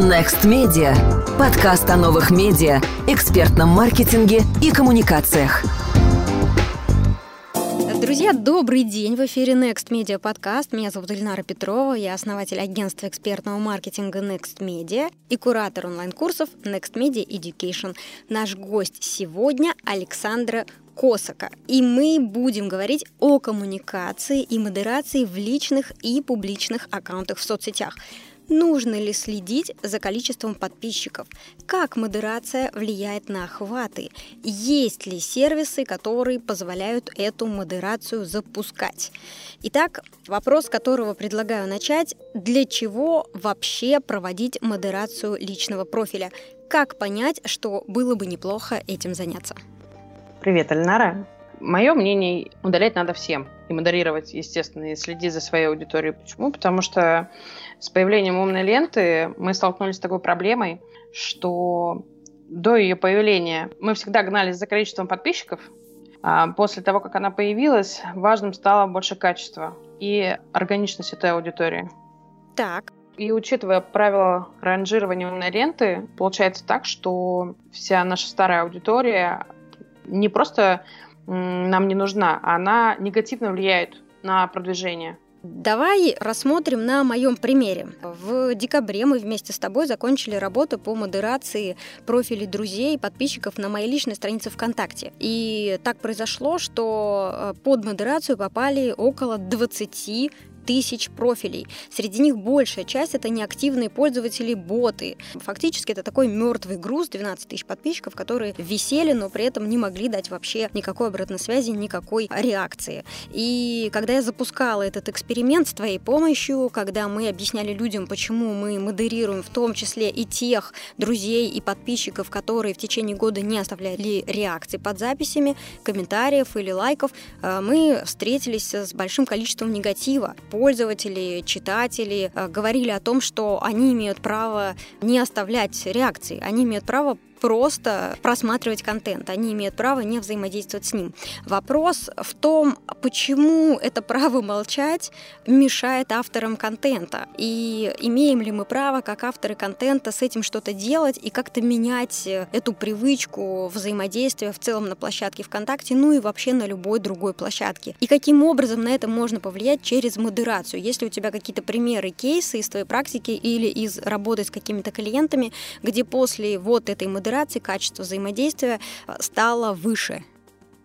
Next Media. Подкаст о новых медиа, экспертном маркетинге и коммуникациях. Друзья, добрый день! В эфире Next Media подкаст. Меня зовут Ильнара Петрова, я основатель агентства экспертного маркетинга Next Media и куратор онлайн-курсов Next Media Education. Наш гость сегодня Александра Косака. И мы будем говорить о коммуникации и модерации в личных и публичных аккаунтах в соцсетях. Нужно ли следить за количеством подписчиков? Как модерация влияет на охваты? Есть ли сервисы, которые позволяют эту модерацию запускать? Итак, вопрос, с которого предлагаю начать. Для чего вообще проводить модерацию личного профиля? Как понять, что было бы неплохо этим заняться? Привет, Альнара. Мое мнение, удалять надо всем. И модерировать, естественно, и следить за своей аудиторией. Почему? Потому что с появлением умной ленты мы столкнулись с такой проблемой, что до ее появления мы всегда гнались за количеством подписчиков. А после того, как она появилась, важным стало больше качества и органичность этой аудитории. Так. И учитывая правила ранжирования умной ленты, получается так, что вся наша старая аудитория не просто нам не нужна, а она негативно влияет на продвижение. Давай рассмотрим на моем примере. В декабре мы вместе с тобой закончили работу по модерации профилей друзей и подписчиков на моей личной странице ВКонтакте. И так произошло, что э, под модерацию попали около 20 тысяч профилей. Среди них большая часть это неактивные пользователи боты. Фактически это такой мертвый груз, 12 тысяч подписчиков, которые висели, но при этом не могли дать вообще никакой обратной связи, никакой реакции. И когда я запускала этот эксперимент с твоей помощью, когда мы объясняли людям, почему мы модерируем в том числе и тех друзей и подписчиков, которые в течение года не оставляли реакции под записями, комментариев или лайков, э, мы встретились с большим количеством негатива пользователи, читатели э, говорили о том, что они имеют право не оставлять реакции, они имеют право просто просматривать контент, они имеют право не взаимодействовать с ним. Вопрос в том, почему это право молчать мешает авторам контента, и имеем ли мы право, как авторы контента, с этим что-то делать и как-то менять эту привычку взаимодействия в целом на площадке ВКонтакте, ну и вообще на любой другой площадке. И каким образом на это можно повлиять через модерацию? Если у тебя какие-то примеры, кейсы из твоей практики или из работы с какими-то клиентами, где после вот этой модерации модерации, качество взаимодействия э, стало выше.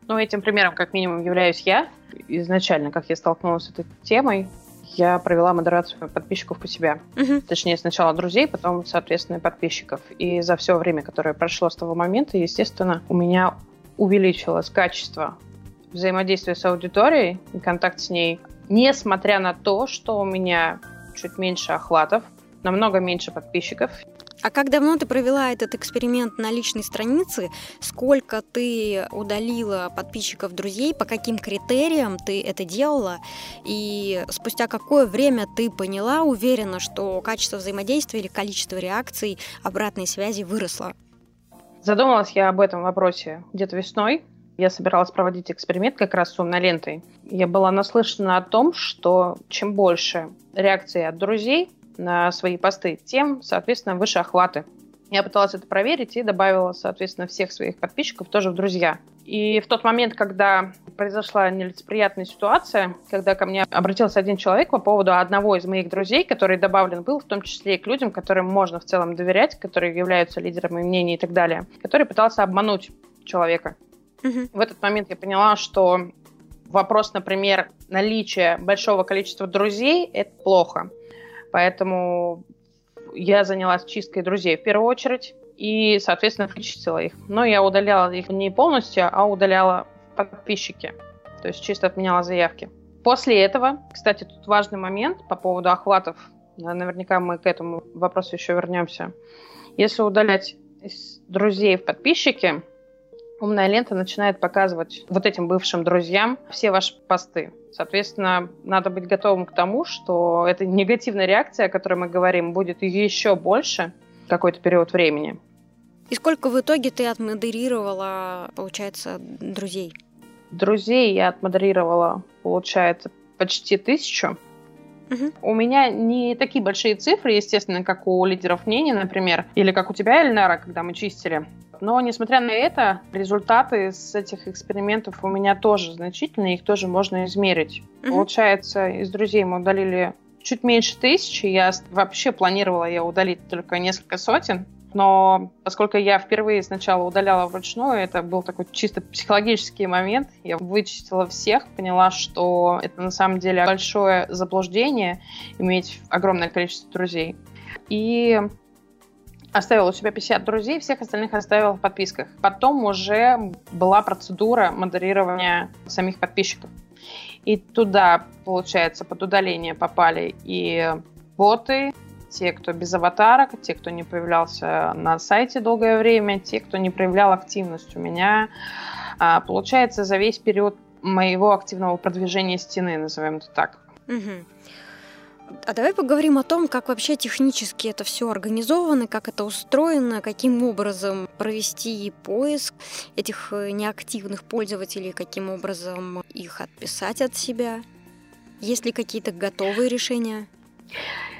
Ну, этим примером, как минимум, являюсь я. Изначально, как я столкнулась с этой темой, я провела модерацию подписчиков у себя. Uh-huh. Точнее, сначала друзей, потом, соответственно, подписчиков. И за все время, которое прошло с того момента, естественно, у меня увеличилось качество взаимодействия с аудиторией и контакт с ней, несмотря на то, что у меня чуть меньше охватов, намного меньше подписчиков. А как давно ты провела этот эксперимент на личной странице? Сколько ты удалила подписчиков, друзей? По каким критериям ты это делала? И спустя какое время ты поняла, уверена, что качество взаимодействия или количество реакций, обратной связи выросло? Задумалась я об этом вопросе где-то весной. Я собиралась проводить эксперимент как раз с умной лентой. Я была наслышана о том, что чем больше реакций от друзей, на свои посты, тем, соответственно, выше охваты. Я пыталась это проверить и добавила, соответственно, всех своих подписчиков тоже в друзья. И в тот момент, когда произошла нелицеприятная ситуация, когда ко мне обратился один человек по поводу одного из моих друзей, который добавлен был, в том числе и к людям, которым можно в целом доверять, которые являются лидерами мнений и так далее, который пытался обмануть человека. Угу. В этот момент я поняла, что вопрос, например, наличия большого количества друзей – это плохо. Поэтому я занялась чисткой друзей в первую очередь и, соответственно, вычистила их. Но я удаляла их не полностью, а удаляла подписчики. То есть чисто отменяла заявки. После этого, кстати, тут важный момент по поводу охватов. Наверняка мы к этому вопросу еще вернемся. Если удалять друзей в подписчики, умная лента начинает показывать вот этим бывшим друзьям все ваши посты. Соответственно, надо быть готовым к тому, что эта негативная реакция, о которой мы говорим, будет еще больше какой-то период времени. И сколько в итоге ты отмодерировала, получается, друзей? Друзей я отмодерировала, получается, почти тысячу. Угу. У меня не такие большие цифры, естественно, как у лидеров мнений, например, или как у тебя, Эльнара, когда мы чистили. Но, несмотря на это, результаты с этих экспериментов у меня тоже значительные, их тоже можно измерить. Угу. Получается, из друзей мы удалили чуть меньше тысячи. Я вообще планировала я удалить только несколько сотен. Но поскольку я впервые сначала удаляла вручную, это был такой чисто психологический момент. Я вычистила всех, поняла, что это на самом деле большое заблуждение иметь огромное количество друзей. И оставила у себя 50 друзей, всех остальных оставила в подписках. Потом уже была процедура модерирования самих подписчиков. И туда, получается, под удаление попали и боты, те, кто без аватарок, те, кто не появлялся на сайте долгое время, те, кто не проявлял активность у меня. А, получается, за весь период моего активного продвижения стены, назовем это так. А давай поговорим о том, как вообще технически это все организовано, как это устроено, каким образом провести поиск этих э, неактивных пользователей, каким образом их отписать от себя. Есть ли какие-то готовые решения?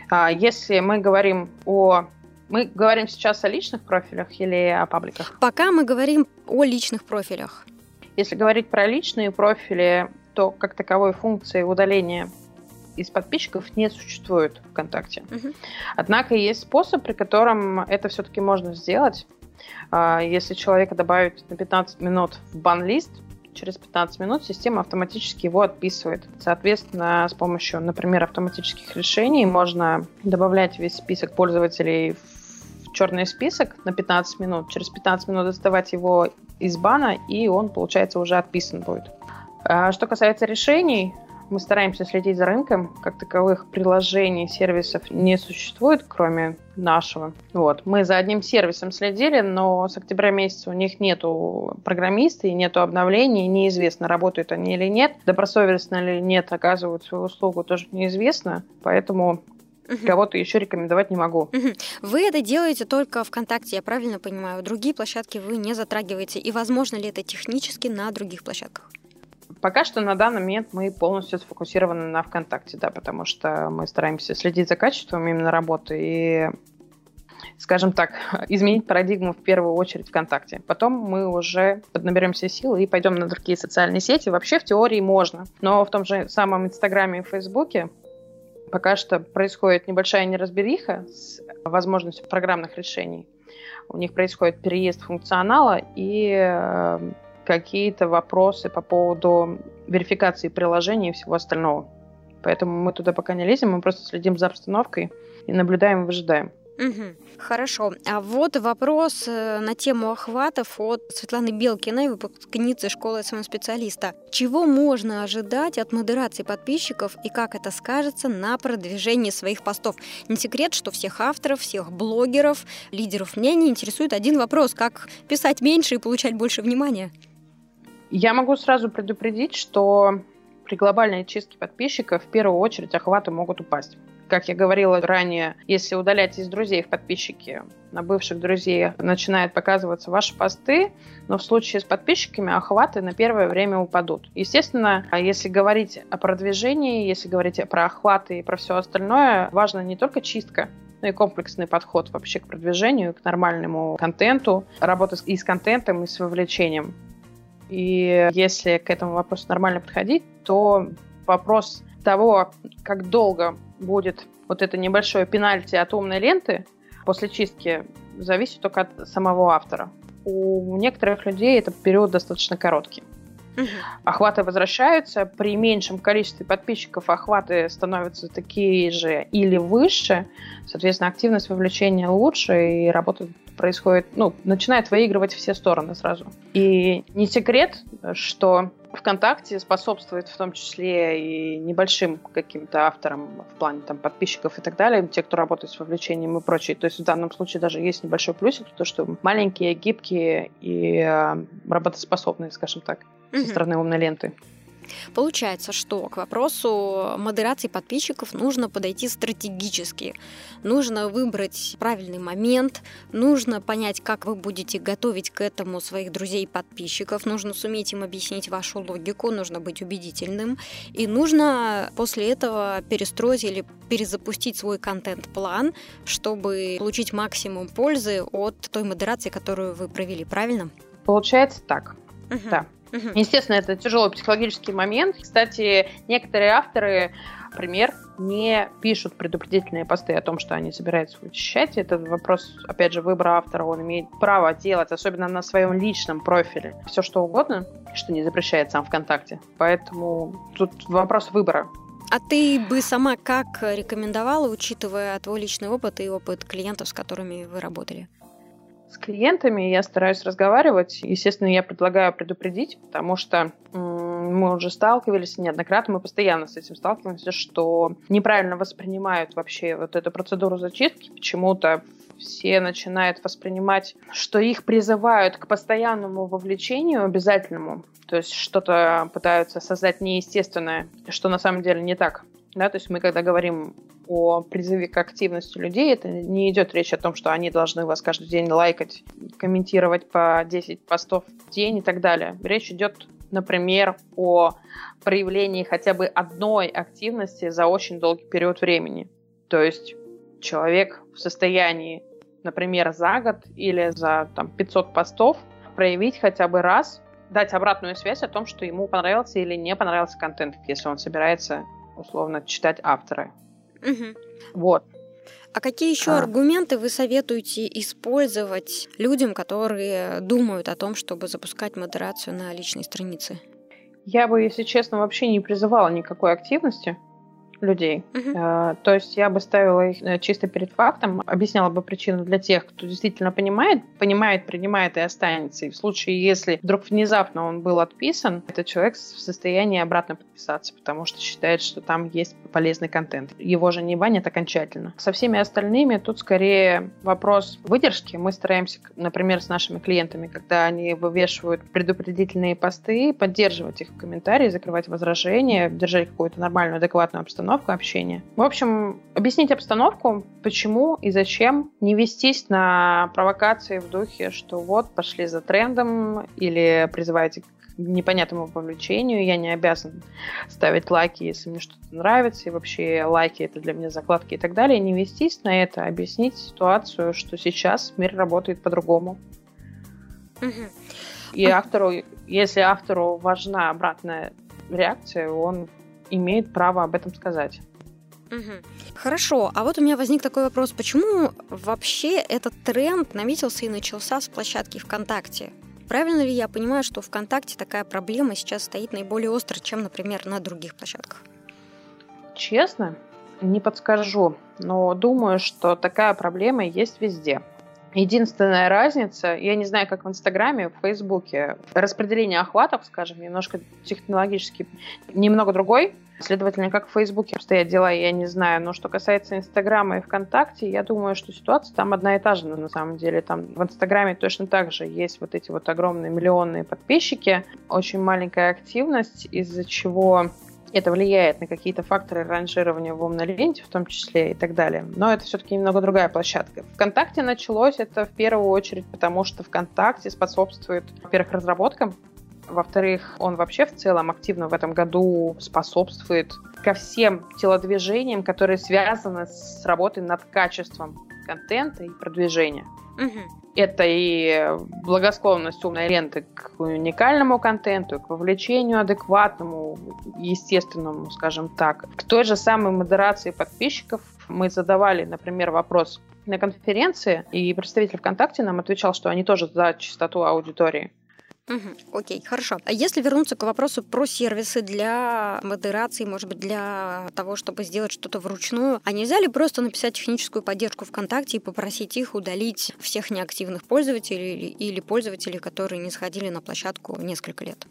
А, если мы говорим о... Мы говорим сейчас о личных профилях или о пабликах? Пока мы говорим о личных профилях. Если говорить про личные профили, то как таковой функции удаления из подписчиков не существует ВКонтакте. Угу. Однако есть способ, при котором это все-таки можно сделать. А, если человека добавить на 15 минут в бан-лист, через 15 минут система автоматически его отписывает. Соответственно, с помощью, например, автоматических решений можно добавлять весь список пользователей в черный список на 15 минут, через 15 минут доставать его из бана, и он, получается, уже отписан будет. А что касается решений, мы стараемся следить за рынком. Как таковых приложений, сервисов не существует, кроме нашего. Вот. Мы за одним сервисом следили, но с октября месяца у них нету программиста и нету обновлений, неизвестно, работают они или нет. Добросовестно или нет, оказывают свою услугу, тоже неизвестно. Поэтому Угу. Кого-то еще рекомендовать не могу. Угу. Вы это делаете только ВКонтакте, я правильно понимаю? Другие площадки вы не затрагиваете. И возможно ли это технически на других площадках? Пока что на данный момент мы полностью сфокусированы на ВКонтакте, да, потому что мы стараемся следить за качеством именно работы и скажем так, изменить парадигму в первую очередь ВКонтакте. Потом мы уже поднаберемся сил и пойдем на другие социальные сети. Вообще в теории можно, но в том же самом Инстаграме и Фейсбуке пока что происходит небольшая неразбериха с возможностью программных решений. У них происходит переезд функционала, и э, какие-то вопросы по поводу верификации приложений и всего остального. Поэтому мы туда пока не лезем, мы просто следим за обстановкой и наблюдаем и выжидаем. Угу. Хорошо. А вот вопрос э, на тему охватов от Светланы Белкиной, выпускницы школы SMM-специалиста. Чего можно ожидать от модерации подписчиков и как это скажется на продвижении своих постов? Не секрет, что всех авторов, всех блогеров, лидеров мнений интересует один вопрос – как писать меньше и получать больше внимания? Я могу сразу предупредить, что при глобальной чистке подписчиков в первую очередь охваты могут упасть. Как я говорила ранее, если удалять из друзей в подписчики, на бывших друзей начинают показываться ваши посты, но в случае с подписчиками охваты на первое время упадут. Естественно, если говорить о продвижении, если говорить про охваты и про все остальное, важно не только чистка, но и комплексный подход вообще к продвижению, к нормальному контенту, работа и с контентом, и с вовлечением. И если к этому вопросу нормально подходить, то вопрос того, как долго будет вот это небольшое пенальти от умной ленты после чистки, зависит только от самого автора. У некоторых людей этот период достаточно короткий. Угу. Охваты возвращаются. При меньшем количестве подписчиков охваты становятся такие же или выше. Соответственно, активность вовлечения лучше, и работа происходит, ну, начинает выигрывать все стороны сразу. И не секрет, что ВКонтакте способствует в том числе и небольшим каким-то авторам в плане там, подписчиков и так далее, те, кто работает с вовлечением и прочее. То есть в данном случае даже есть небольшой плюсик, то, что маленькие, гибкие и э, работоспособные, скажем так, со стороны умной ленты. Получается, что к вопросу модерации подписчиков нужно подойти стратегически. Нужно выбрать правильный момент, нужно понять, как вы будете готовить к этому своих друзей и подписчиков, нужно суметь им объяснить вашу логику, нужно быть убедительным, и нужно после этого перестроить или перезапустить свой контент-план, чтобы получить максимум пользы от той модерации, которую вы провели, правильно? Получается так. Угу. Да. Естественно, это тяжелый психологический момент. Кстати, некоторые авторы, например, не пишут предупредительные посты о том, что они собираются вычищать. Это вопрос, опять же, выбора автора. Он имеет право делать, особенно на своем личном профиле, все что угодно, что не запрещает сам ВКонтакте. Поэтому тут вопрос выбора. А ты бы сама как рекомендовала, учитывая твой личный опыт и опыт клиентов, с которыми вы работали? С клиентами я стараюсь разговаривать. Естественно, я предлагаю предупредить, потому что мы уже сталкивались неоднократно, мы постоянно с этим сталкиваемся, что неправильно воспринимают вообще вот эту процедуру зачистки. Почему-то все начинают воспринимать, что их призывают к постоянному вовлечению обязательному, то есть что-то пытаются создать неестественное, что на самом деле не так. Да, то есть мы когда говорим о призыве к активности людей, это не идет речь о том, что они должны вас каждый день лайкать, комментировать по 10 постов в день и так далее. Речь идет, например, о проявлении хотя бы одной активности за очень долгий период времени. То есть человек в состоянии, например, за год или за там, 500 постов проявить хотя бы раз, дать обратную связь о том, что ему понравился или не понравился контент, если он собирается условно читать автора. Угу. Вот. А какие еще а. аргументы вы советуете использовать людям, которые думают о том, чтобы запускать модерацию на личной странице? Я бы, если честно, вообще не призывала никакой активности людей. Uh-huh. То есть я бы ставила их э, чисто перед фактом, объясняла бы причину для тех, кто действительно понимает, понимает, принимает и останется. И в случае, если вдруг внезапно он был отписан, этот человек в состоянии обратно подписаться, потому что считает, что там есть полезный контент. Его же не банят окончательно. Со всеми остальными тут скорее вопрос выдержки. Мы стараемся, например, с нашими клиентами, когда они вывешивают предупредительные посты, поддерживать их в комментарии, закрывать возражения, держать какую-то нормальную, адекватную обстановку, обстановку общения. В общем, объяснить обстановку, почему и зачем, не вестись на провокации в духе, что вот, пошли за трендом или призываете к непонятному вовлечению, я не обязан ставить лайки, если мне что-то нравится, и вообще лайки это для меня закладки и так далее, не вестись на это, объяснить ситуацию, что сейчас мир работает по-другому. И автору, если автору важна обратная реакция, он имеет право об этом сказать. Угу. Хорошо, а вот у меня возник такой вопрос, почему вообще этот тренд наметился и начался с площадки ВКонтакте? Правильно ли я понимаю, что ВКонтакте такая проблема сейчас стоит наиболее остро, чем, например, на других площадках? Честно, не подскажу, но думаю, что такая проблема есть везде. Единственная разница, я не знаю, как в Инстаграме, в Фейсбуке, распределение охватов, скажем, немножко технологически немного другой. Следовательно, как в Фейсбуке обстоят дела, я не знаю. Но что касается Инстаграма и ВКонтакте, я думаю, что ситуация там одна и та же на самом деле. Там в Инстаграме точно так же есть вот эти вот огромные миллионные подписчики, очень маленькая активность, из-за чего это влияет на какие-то факторы ранжирования в умной ленте, в том числе и так далее. Но это все-таки немного другая площадка. ВКонтакте началось это в первую очередь, потому что ВКонтакте способствует, во-первых, разработкам, во-вторых, он вообще в целом активно в этом году способствует ко всем телодвижениям, которые связаны с работой над качеством контента и продвижения. Угу. Это и благосклонность умной ленты к уникальному контенту, к вовлечению адекватному, естественному, скажем так. К той же самой модерации подписчиков мы задавали, например, вопрос на конференции, и представитель ВКонтакте нам отвечал, что они тоже за чистоту аудитории. Угу, окей, хорошо. А если вернуться к вопросу про сервисы для модерации, может быть, для того, чтобы сделать что-то вручную, а нельзя ли просто написать техническую поддержку ВКонтакте и попросить их удалить всех неактивных пользователей или пользователей, которые не сходили на площадку несколько лет?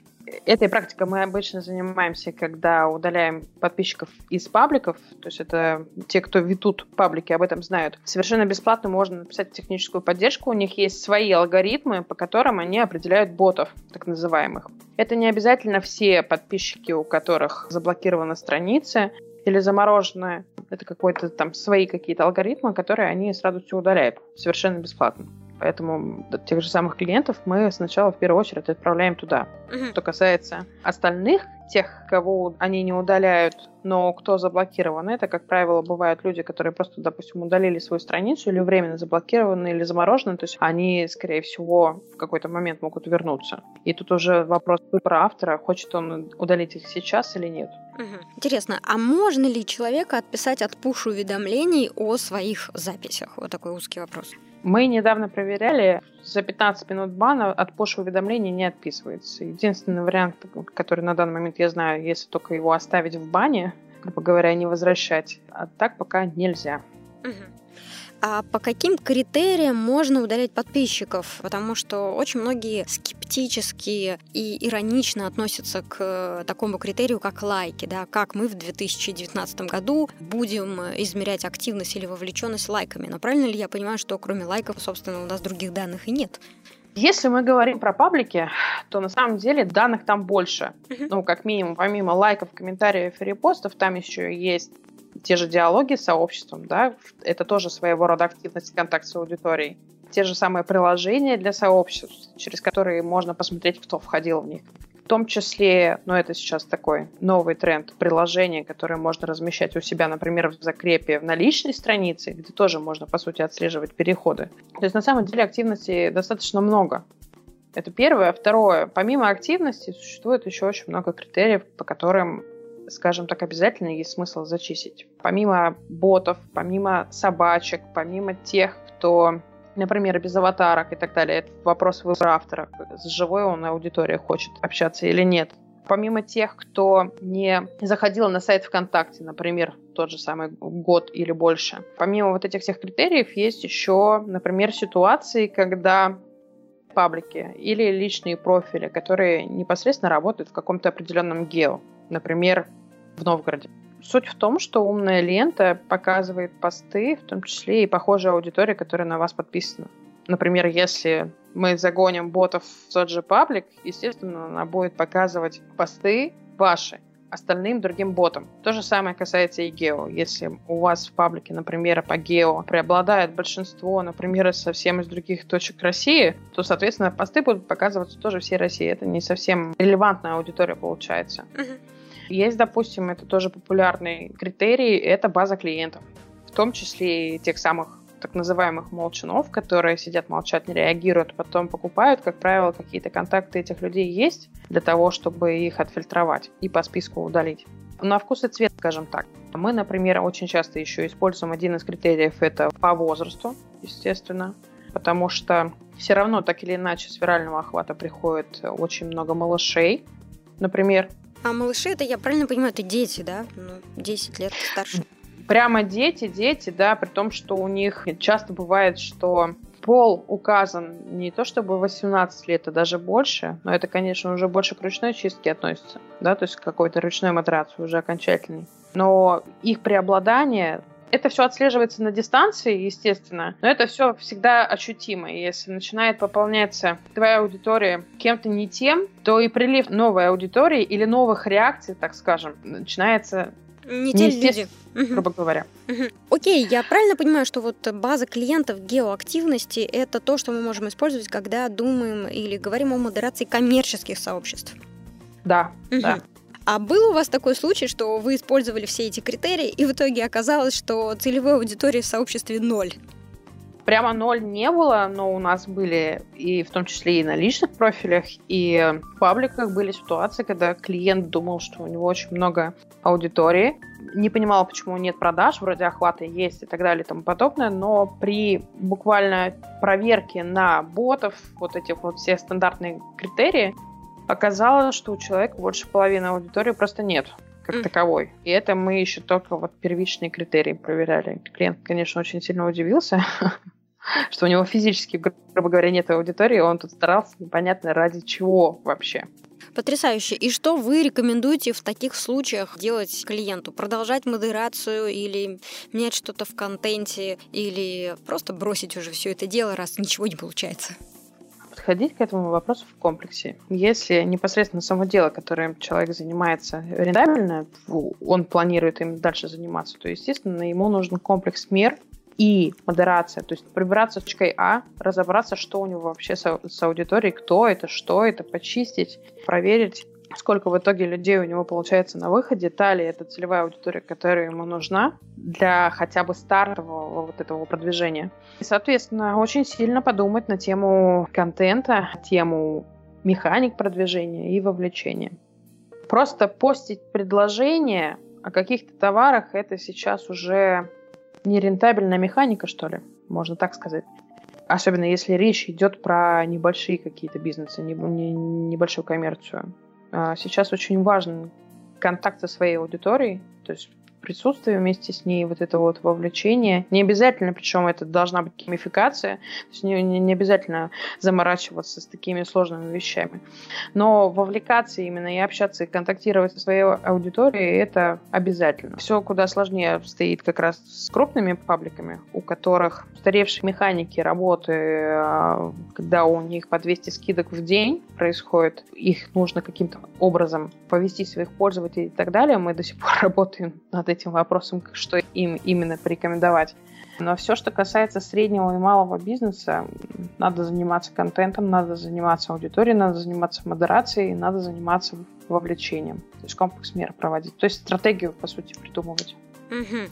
Этой практикой мы обычно занимаемся, когда удаляем подписчиков из пабликов, то есть это те, кто ведут паблики, об этом знают. Совершенно бесплатно можно написать техническую поддержку, у них есть свои алгоритмы, по которым они определяют ботов, так называемых. Это не обязательно все подписчики, у которых заблокированы страницы, или замороженное. Это какой-то там свои какие-то алгоритмы, которые они сразу все удаляют совершенно бесплатно. Поэтому тех же самых клиентов мы сначала в первую очередь отправляем туда. Угу. Что касается остальных, тех, кого они не удаляют, но кто заблокирован, это, как правило, бывают люди, которые просто, допустим, удалили свою страницу или временно заблокированы, или заморожены, то есть они, скорее всего, в какой-то момент могут вернуться. И тут уже вопрос выбора автора, хочет он удалить их сейчас или нет. Угу. Интересно, а можно ли человека отписать от пуш-уведомлений о своих записях? Вот такой узкий вопрос. Мы недавно проверяли, за 15 минут бана от push-уведомлений не отписывается. Единственный вариант, который на данный момент я знаю, если только его оставить в бане, грубо говоря, не возвращать. А так пока нельзя. Угу. А по каким критериям можно удалять подписчиков? Потому что очень многие скептически и иронично относятся к такому критерию, как лайки. Да? Как мы в 2019 году будем измерять активность или вовлеченность лайками. Но правильно ли я понимаю, что кроме лайков, собственно, у нас других данных и нет? Если мы говорим про паблики, то на самом деле данных там больше. Ну, как минимум, помимо лайков, комментариев и репостов, там еще есть те же диалоги с сообществом, да, это тоже своего рода активность, контакт с аудиторией. Те же самые приложения для сообществ, через которые можно посмотреть, кто входил в них. В том числе, ну это сейчас такой новый тренд, приложения, которые можно размещать у себя, например, в закрепе на личной странице, где тоже можно, по сути, отслеживать переходы. То есть на самом деле активности достаточно много. Это первое. Второе. Помимо активности существует еще очень много критериев, по которым скажем так, обязательно есть смысл зачистить. Помимо ботов, помимо собачек, помимо тех, кто например, без аватарок и так далее. Это вопрос выбора автора. С живой он аудиторией хочет общаться или нет. Помимо тех, кто не заходил на сайт ВКонтакте, например, тот же самый год или больше. Помимо вот этих всех критериев есть еще, например, ситуации, когда паблики или личные профили, которые непосредственно работают в каком-то определенном гео например, в Новгороде. Суть в том, что умная лента показывает посты, в том числе и похожая аудитория, которая на вас подписана. Например, если мы загоним ботов в тот же паблик, естественно, она будет показывать посты ваши остальным другим ботам. То же самое касается и гео. Если у вас в паблике, например, по гео преобладает большинство, например, совсем из других точек России, то, соответственно, посты будут показываться тоже всей России. Это не совсем релевантная аудитория получается. Uh-huh. Есть, допустим, это тоже популярный критерий, это база клиентов. В том числе и тех самых так называемых молчанов, которые сидят, молчат, не реагируют, потом покупают, как правило, какие-то контакты этих людей есть для того, чтобы их отфильтровать и по списку удалить. На вкус и цвет, скажем так. Мы, например, очень часто еще используем один из критериев, это по возрасту, естественно, потому что все равно так или иначе с вирального охвата приходит очень много малышей, например, а малыши, это, я правильно понимаю, это дети, да? Ну, 10 лет старше. Прямо дети, дети, да, при том, что у них часто бывает, что пол указан не то чтобы 18 лет, а даже больше, но это, конечно, уже больше к ручной чистке относится, да, то есть к какой-то ручной модерации уже окончательной. Но их преобладание это все отслеживается на дистанции, естественно, но это все всегда ощутимо. И если начинает пополняться твоя аудитория кем-то не тем, то и прилив новой аудитории или новых реакций, так скажем, начинается не те люди. грубо говоря. Окей, я правильно понимаю, что вот база клиентов геоактивности – это то, что мы можем использовать, когда думаем или говорим о модерации коммерческих сообществ? Да, да. А был у вас такой случай, что вы использовали все эти критерии, и в итоге оказалось, что целевой аудитории в сообществе ноль? Прямо ноль не было, но у нас были и в том числе и на личных профилях, и в пабликах были ситуации, когда клиент думал, что у него очень много аудитории, не понимал, почему нет продаж, вроде охвата есть и так далее и тому подобное, но при буквально проверке на ботов, вот этих вот все стандартные критерии, оказалось, что у человека больше половины аудитории просто нет как mm. таковой. И это мы еще только вот первичные критерии проверяли. Клиент, конечно, очень сильно удивился. что у него физически, грубо говоря, нет аудитории, он тут старался непонятно ради чего вообще. Потрясающе. И что вы рекомендуете в таких случаях делать клиенту? Продолжать модерацию или менять что-то в контенте, или просто бросить уже все это дело, раз ничего не получается? Подходить к этому вопросу в комплексе. Если непосредственно само дело, которым человек занимается, рентабельно, он планирует им дальше заниматься, то, естественно, ему нужен комплекс мер, и модерация, то есть прибраться с точкой А, разобраться, что у него вообще с, с аудиторией, кто это, что это, почистить, проверить, сколько в итоге людей у него получается на выходе, та ли это целевая аудитория, которая ему нужна для хотя бы стартового вот этого продвижения. И, соответственно, очень сильно подумать на тему контента, тему механик продвижения и вовлечения. Просто постить предложение о каких-то товарах это сейчас уже нерентабельная механика, что ли, можно так сказать. Особенно если речь идет про небольшие какие-то бизнесы, не, не, небольшую коммерцию. А сейчас очень важен контакт со своей аудиторией, то есть присутствие вместе с ней, вот это вот вовлечение. Не обязательно, причем это должна быть геймификация, то есть не, не, не обязательно заморачиваться с такими сложными вещами. Но вовлекаться именно и общаться, и контактировать со своей аудиторией, это обязательно. Все куда сложнее стоит как раз с крупными пабликами, у которых устаревшие механики работы, а, когда у них по 200 скидок в день происходит, их нужно каким-то образом повести своих пользователей и так далее. Мы до сих пор работаем над этим вопросом, что им именно порекомендовать. Но все, что касается среднего и малого бизнеса, надо заниматься контентом, надо заниматься аудиторией, надо заниматься модерацией, надо заниматься вовлечением. То есть комплекс мер проводить. То есть стратегию, по сути, придумывать. Угу.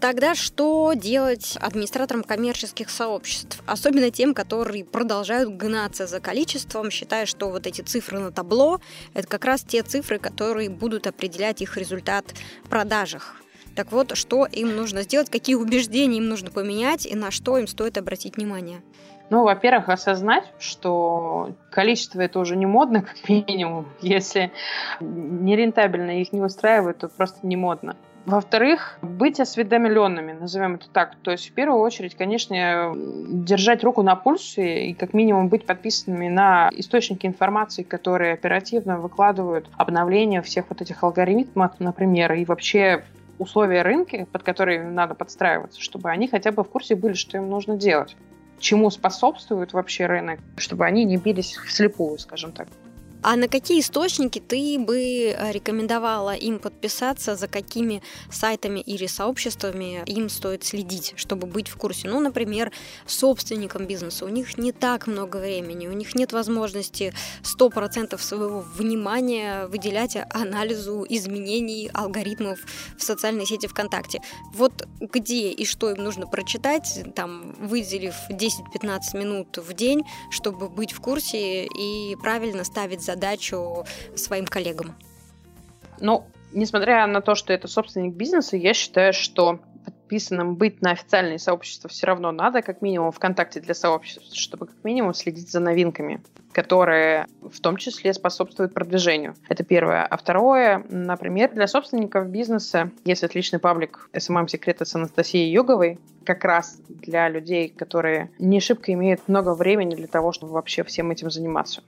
Тогда что делать администраторам коммерческих сообществ? Особенно тем, которые продолжают гнаться за количеством, считая, что вот эти цифры на табло – это как раз те цифры, которые будут определять их результат в продажах. Так вот, что им нужно сделать, какие убеждения им нужно поменять и на что им стоит обратить внимание? Ну, во-первых, осознать, что количество это уже не модно, как минимум. Если нерентабельно их не устраивает, то просто не модно. Во-вторых, быть осведомленными, назовем это так. То есть, в первую очередь, конечно, держать руку на пульсе и как минимум быть подписанными на источники информации, которые оперативно выкладывают обновления всех вот этих алгоритмов, например, и вообще условия рынка, под которые надо подстраиваться, чтобы они хотя бы в курсе были, что им нужно делать чему способствует вообще рынок, чтобы они не бились вслепую, скажем так. А на какие источники ты бы э, рекомендовала им подписаться, за какими сайтами или сообществами им стоит следить, чтобы быть в курсе? Ну, например, собственникам бизнеса. У них не так много времени, у них нет возможности 100% своего внимания выделять анализу изменений алгоритмов в социальной сети ВКонтакте. Вот где и что им нужно прочитать, там, выделив 10-15 минут в день, чтобы быть в курсе и правильно ставить задачи задачу своим коллегам? Ну, несмотря на то, что это собственник бизнеса, я считаю, что подписанным быть на официальные сообщества все равно надо, как минимум ВКонтакте для сообществ, чтобы как минимум следить за новинками, которые в том числе способствуют продвижению. Это первое. А второе, например, для собственников бизнеса, есть отличный паблик SMM Секреты с Анастасией Юговой, как раз для людей, которые не шибко имеют много времени для того, чтобы вообще всем этим заниматься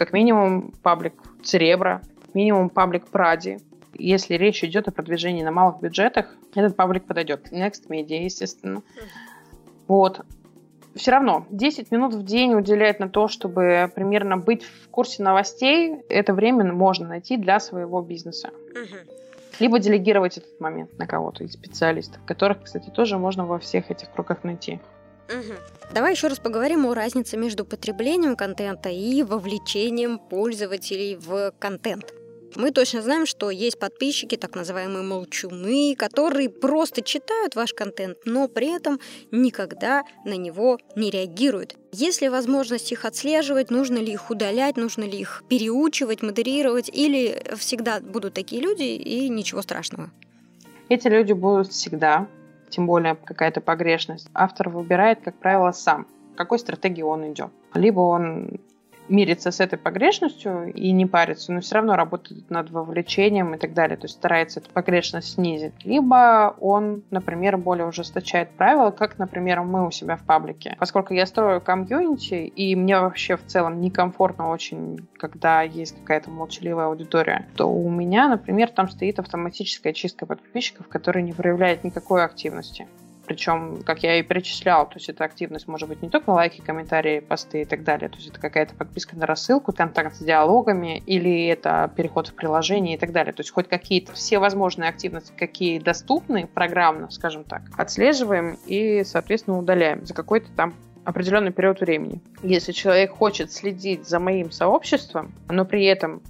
как минимум паблик Церебра, минимум паблик Пради. Если речь идет о продвижении на малых бюджетах, этот паблик подойдет. Next Media, естественно. Вот. Все равно 10 минут в день уделять на то, чтобы примерно быть в курсе новостей, это время можно найти для своего бизнеса. Либо делегировать этот момент на кого-то из специалистов, которых, кстати, тоже можно во всех этих кругах найти. Угу. Давай еще раз поговорим о разнице между потреблением контента и вовлечением пользователей в контент. Мы точно знаем, что есть подписчики, так называемые молчуны, которые просто читают ваш контент, но при этом никогда на него не реагируют. Есть ли возможность их отслеживать, нужно ли их удалять, нужно ли их переучивать, модерировать, или всегда будут такие люди и ничего страшного? Эти люди будут всегда тем более какая-то погрешность, автор выбирает, как правило, сам, какой стратегии он идет. Либо он мириться с этой погрешностью и не париться, но все равно работает над вовлечением и так далее, то есть старается эту погрешность снизить. Либо он, например, более ужесточает правила, как, например, мы у себя в паблике. Поскольку я строю комьюнити, и мне вообще в целом некомфортно очень, когда есть какая-то молчаливая аудитория, то у меня, например, там стоит автоматическая чистка подписчиков, которая не проявляет никакой активности. Причем, как я и перечислял, то есть эта активность может быть не только лайки, комментарии, посты и так далее. То есть это какая-то подписка на рассылку, контакт с диалогами, или это переход в приложение и так далее. То есть хоть какие-то все возможные активности, какие доступны программно, скажем так, отслеживаем и, соответственно, удаляем за какой-то там определенный период времени. Если человек хочет следить за моим сообществом, но при этом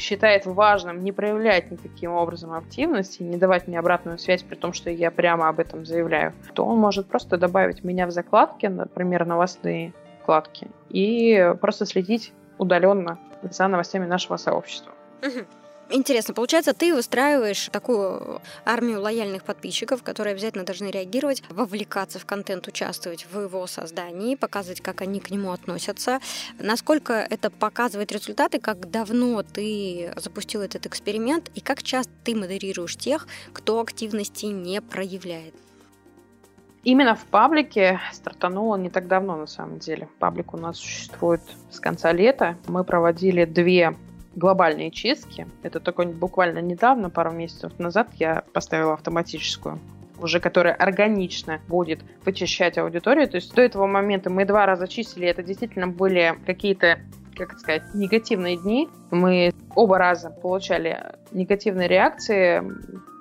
считает важным не проявлять никаким образом активности, не давать мне обратную связь, при том, что я прямо об этом заявляю, то он может просто добавить меня в закладки, например, новостные вкладки, и просто следить удаленно за новостями нашего сообщества. Интересно, получается, ты выстраиваешь такую армию лояльных подписчиков, которые обязательно должны реагировать, вовлекаться в контент, участвовать в его создании, показывать, как они к нему относятся. Насколько это показывает результаты, как давно ты запустил этот эксперимент и как часто ты модерируешь тех, кто активности не проявляет? Именно в паблике стартануло не так давно, на самом деле. Паблик у нас существует с конца лета. Мы проводили две глобальные чистки. Это только буквально недавно, пару месяцев назад, я поставила автоматическую уже которая органично будет вычищать аудиторию. То есть до этого момента мы два раза чистили, это действительно были какие-то как сказать, негативные дни. Мы оба раза получали негативные реакции,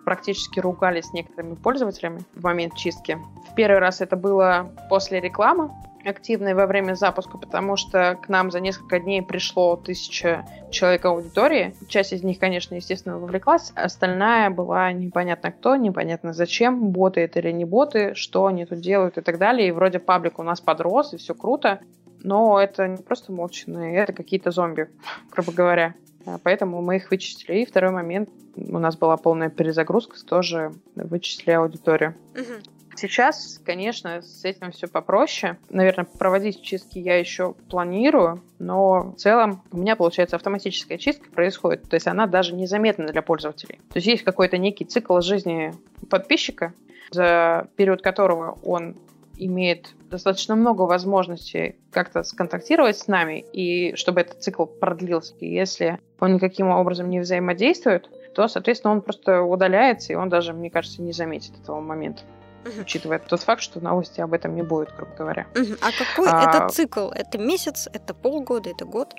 практически ругались с некоторыми пользователями в момент чистки. В первый раз это было после рекламы, активной во время запуска, потому что к нам за несколько дней пришло тысяча человек аудитории. Часть из них, конечно, естественно, вовлеклась, остальная была непонятно кто, непонятно зачем, боты это или не боты, что они тут делают и так далее. И вроде паблик у нас подрос, и все круто, но это не просто молчаные, это какие-то зомби, грубо говоря. Поэтому мы их вычислили. И второй момент, у нас была полная перезагрузка, тоже вычислили аудиторию. Угу. Сейчас, конечно, с этим все попроще. Наверное, проводить чистки я еще планирую, но в целом у меня, получается, автоматическая чистка происходит. То есть она даже незаметна для пользователей. То есть есть какой-то некий цикл жизни подписчика, за период которого он имеет достаточно много возможностей как-то сконтактировать с нами, и чтобы этот цикл продлился. И если он никаким образом не взаимодействует, то, соответственно, он просто удаляется, и он даже, мне кажется, не заметит этого момента угу. учитывая тот факт, что новости об этом не будет, грубо говоря. Угу. А какой а, это цикл? Это месяц, это полгода, это год?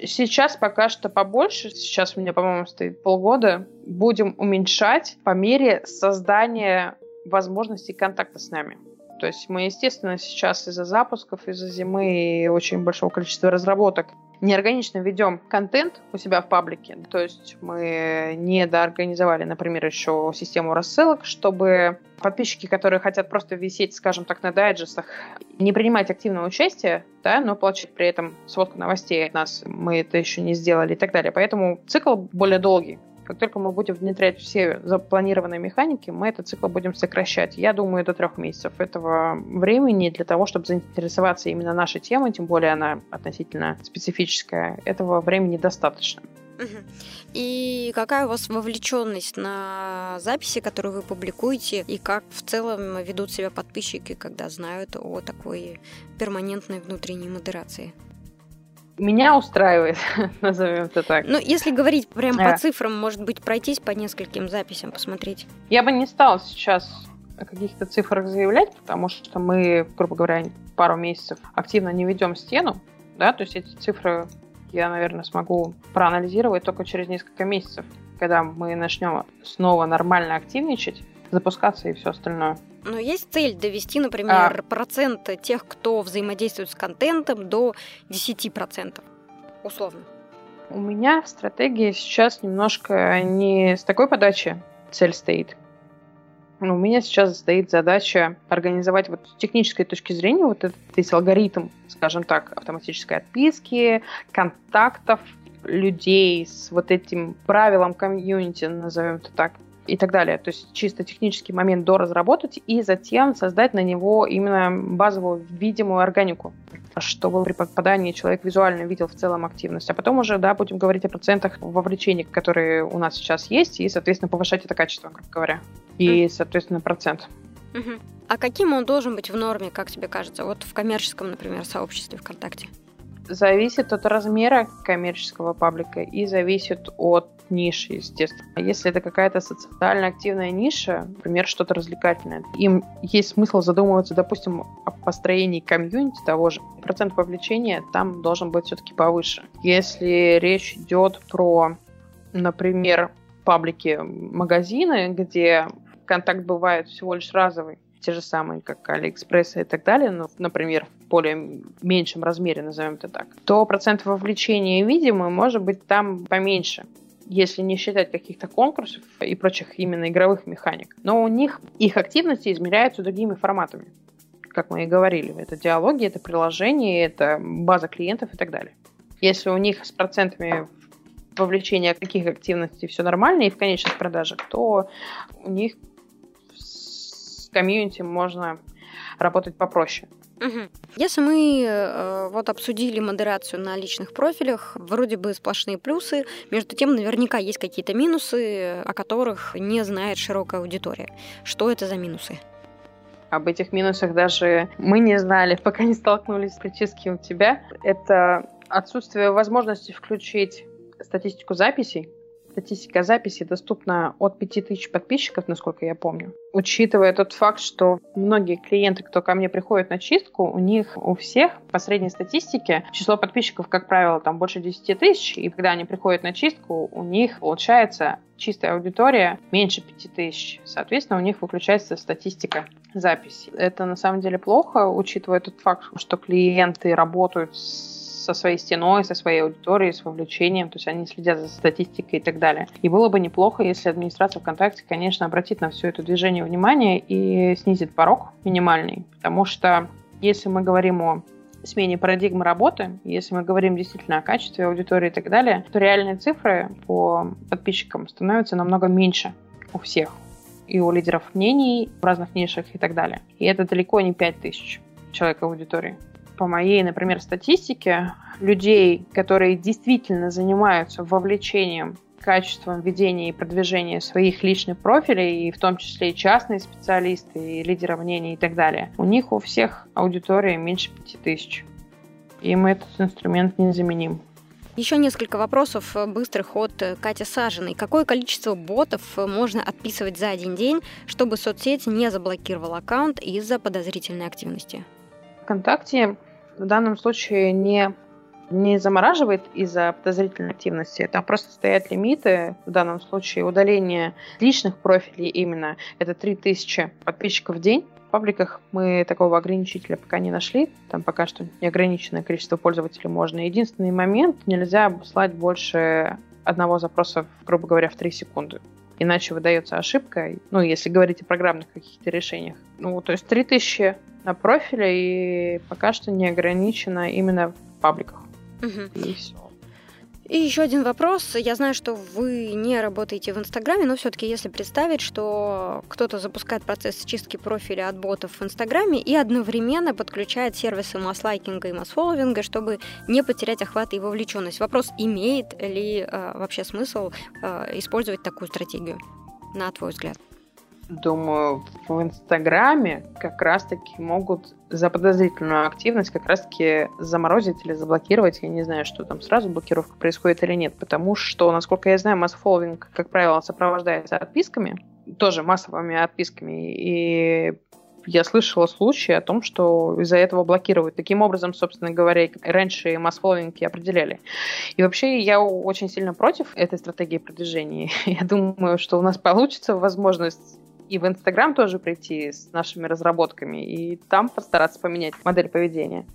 Сейчас пока что побольше. Сейчас у меня, по-моему, стоит полгода. Будем уменьшать по мере создания возможностей контакта с нами. То есть мы, естественно, сейчас из-за запусков, из-за зимы и очень большого количества разработок неорганично ведем контент у себя в паблике. То есть мы не доорганизовали, например, еще систему рассылок, чтобы подписчики, которые хотят просто висеть, скажем так, на дайджестах, не принимать активного участия, да, но получить при этом сводку новостей от нас, мы это еще не сделали и так далее. Поэтому цикл более долгий. Как только мы будем внедрять все запланированные механики, мы этот цикл будем сокращать. Я думаю, до трех месяцев этого времени для того, чтобы заинтересоваться именно нашей темой, тем более она относительно специфическая, этого времени достаточно. И какая у вас вовлеченность на записи, которые вы публикуете, и как в целом ведут себя подписчики, когда знают о такой перманентной внутренней модерации? Меня устраивает, назовем это так. Ну, если говорить прям по цифрам, может быть, пройтись по нескольким записям, посмотреть. Я бы не стала сейчас о каких-то цифрах заявлять, потому что мы, грубо говоря, пару месяцев активно не ведем стену, да, то есть эти цифры я, наверное, смогу проанализировать только через несколько месяцев, когда мы начнем снова нормально активничать, запускаться и все остальное. Но есть цель довести, например, а... процент тех, кто взаимодействует с контентом, до 10%, условно. У меня стратегия сейчас немножко не с такой подачи цель стоит. У меня сейчас стоит задача организовать вот с технической точки зрения вот этот весь алгоритм, скажем так, автоматической отписки, контактов людей с вот этим правилом комьюнити, назовем это так, и так далее. То есть чисто технический момент доразработать и затем создать на него именно базовую видимую органику чтобы при попадании человек визуально видел в целом активность. А потом уже, да, будем говорить о процентах вовлечений, которые у нас сейчас есть, и, соответственно, повышать это качество, грубо говоря. И, соответственно, процент. А каким он должен быть в норме, как тебе кажется? Вот в коммерческом, например, сообществе ВКонтакте. Зависит от размера коммерческого паблика и зависит от ниши, естественно. Если это какая-то социально активная ниша, например, что-то развлекательное, им есть смысл задумываться, допустим, о построении комьюнити того же. Процент вовлечения там должен быть все-таки повыше. Если речь идет про, например, паблики магазины, где контакт бывает всего лишь разовый, те же самые, как Алиэкспресс и так далее, но, например, в более меньшем размере, назовем это так, то процент вовлечения видимый может быть там поменьше если не считать каких-то конкурсов и прочих именно игровых механик. Но у них их активности измеряются другими форматами. Как мы и говорили, это диалоги, это приложение, это база клиентов и так далее. Если у них с процентами вовлечения каких активностей все нормально и в конечных продажах, то у них с комьюнити можно работать попроще. Угу. Если мы э, вот обсудили модерацию на личных профилях, вроде бы сплошные плюсы, между тем наверняка есть какие-то минусы, о которых не знает широкая аудитория. Что это за минусы? Об этих минусах даже мы не знали, пока не столкнулись с прически у тебя. Это отсутствие возможности включить статистику записей статистика записи доступна от 5000 подписчиков, насколько я помню. Учитывая тот факт, что многие клиенты, кто ко мне приходит на чистку, у них у всех по средней статистике число подписчиков, как правило, там больше 10 тысяч, и когда они приходят на чистку, у них получается чистая аудитория меньше 5000. Соответственно, у них выключается статистика записи. Это на самом деле плохо, учитывая тот факт, что клиенты работают с со своей стеной, со своей аудиторией, с вовлечением, то есть они следят за статистикой и так далее. И было бы неплохо, если администрация ВКонтакте, конечно, обратит на все это движение внимание и снизит порог минимальный, потому что если мы говорим о смене парадигмы работы, если мы говорим действительно о качестве аудитории и так далее, то реальные цифры по подписчикам становятся намного меньше у всех. И у лидеров мнений в разных нишах и так далее. И это далеко не 5000 человек аудитории по моей, например, статистике, людей, которые действительно занимаются вовлечением качеством ведения и продвижения своих личных профилей, и в том числе и частные специалисты, и лидеры мнений и так далее, у них у всех аудитория меньше 5000. Им этот инструмент незаменим. Еще несколько вопросов быстрых от Кати Сажиной. Какое количество ботов можно отписывать за один день, чтобы соцсеть не заблокировала аккаунт из-за подозрительной активности? ВКонтакте в данном случае не, не замораживает из-за подозрительной активности. Там просто стоят лимиты, в данном случае удаление личных профилей именно, это 3000 подписчиков в день. В пабликах мы такого ограничителя пока не нашли. Там пока что неограниченное количество пользователей можно. Единственный момент, нельзя слать больше одного запроса, грубо говоря, в 3 секунды. Иначе выдается ошибка, ну, если говорить о программных каких-то решениях. Ну, то есть 3000 на профиле и пока что не ограничено именно в пабликах. Угу. И все. И еще один вопрос. Я знаю, что вы не работаете в Инстаграме, но все-таки если представить, что кто-то запускает процесс чистки профиля от ботов в Инстаграме и одновременно подключает сервисы масс-лайкинга и масс-фолловинга, чтобы не потерять охват и вовлеченность. Вопрос, имеет ли э, вообще смысл э, использовать такую стратегию, на твой взгляд? Думаю, в Инстаграме как раз-таки могут за подозрительную активность как раз-таки заморозить или заблокировать. Я не знаю, что там сразу блокировка происходит или нет, потому что, насколько я знаю, масс-фолловинг, как правило, сопровождается отписками, тоже массовыми отписками, и я слышала случаи о том, что из-за этого блокируют. Таким образом, собственно говоря, раньше масс-фолловинги определяли. И вообще я очень сильно против этой стратегии продвижения. Я думаю, что у нас получится возможность и в Инстаграм тоже прийти с нашими разработками и там постараться поменять модель поведения.